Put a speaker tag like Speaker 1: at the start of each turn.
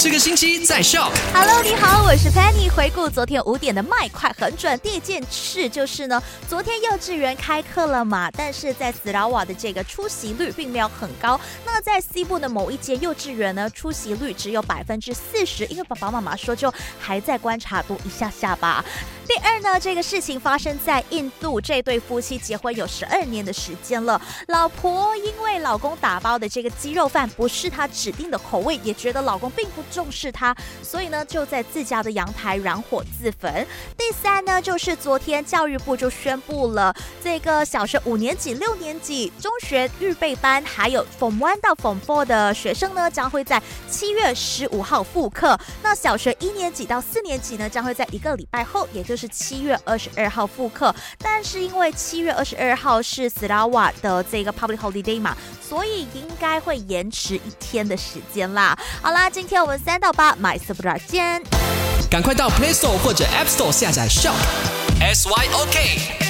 Speaker 1: 这个星期在笑。
Speaker 2: Hello，你好，我是 Penny。回顾昨天五点的麦快很准，第一件事就是呢，昨天幼稚园开课了嘛，但是在斯拉瓦的这个出席率并没有很高。那在西部的某一间幼稚园呢，出席率只有百分之四十，因为爸爸妈妈说就还在观察多一下下吧。第二呢，这个事情发生在印度，这对夫妻结婚有十二年的时间了，老婆因为老公打包的这个鸡肉饭不是她指定的口味，也觉得老公并不重视她，所以呢就在自家的阳台燃火自焚。第三呢，就是昨天教育部就宣布了，这个小学五年级、六年级、中学预备班，还有 Form One 到 Form Four 的学生呢，将会在七月十五号复课。那小学一年级到四年级呢，将会在一个礼拜后，也就是七月二十二号复课。但是因为七月二十二号是 s l a w a 的这个 Public Holiday 嘛，所以应该会延迟一天的时间啦。好啦，今天我们三到八买 Super 见。
Speaker 1: 赶快到 Play Store 或者 App Store 下载 Shop S Y O K。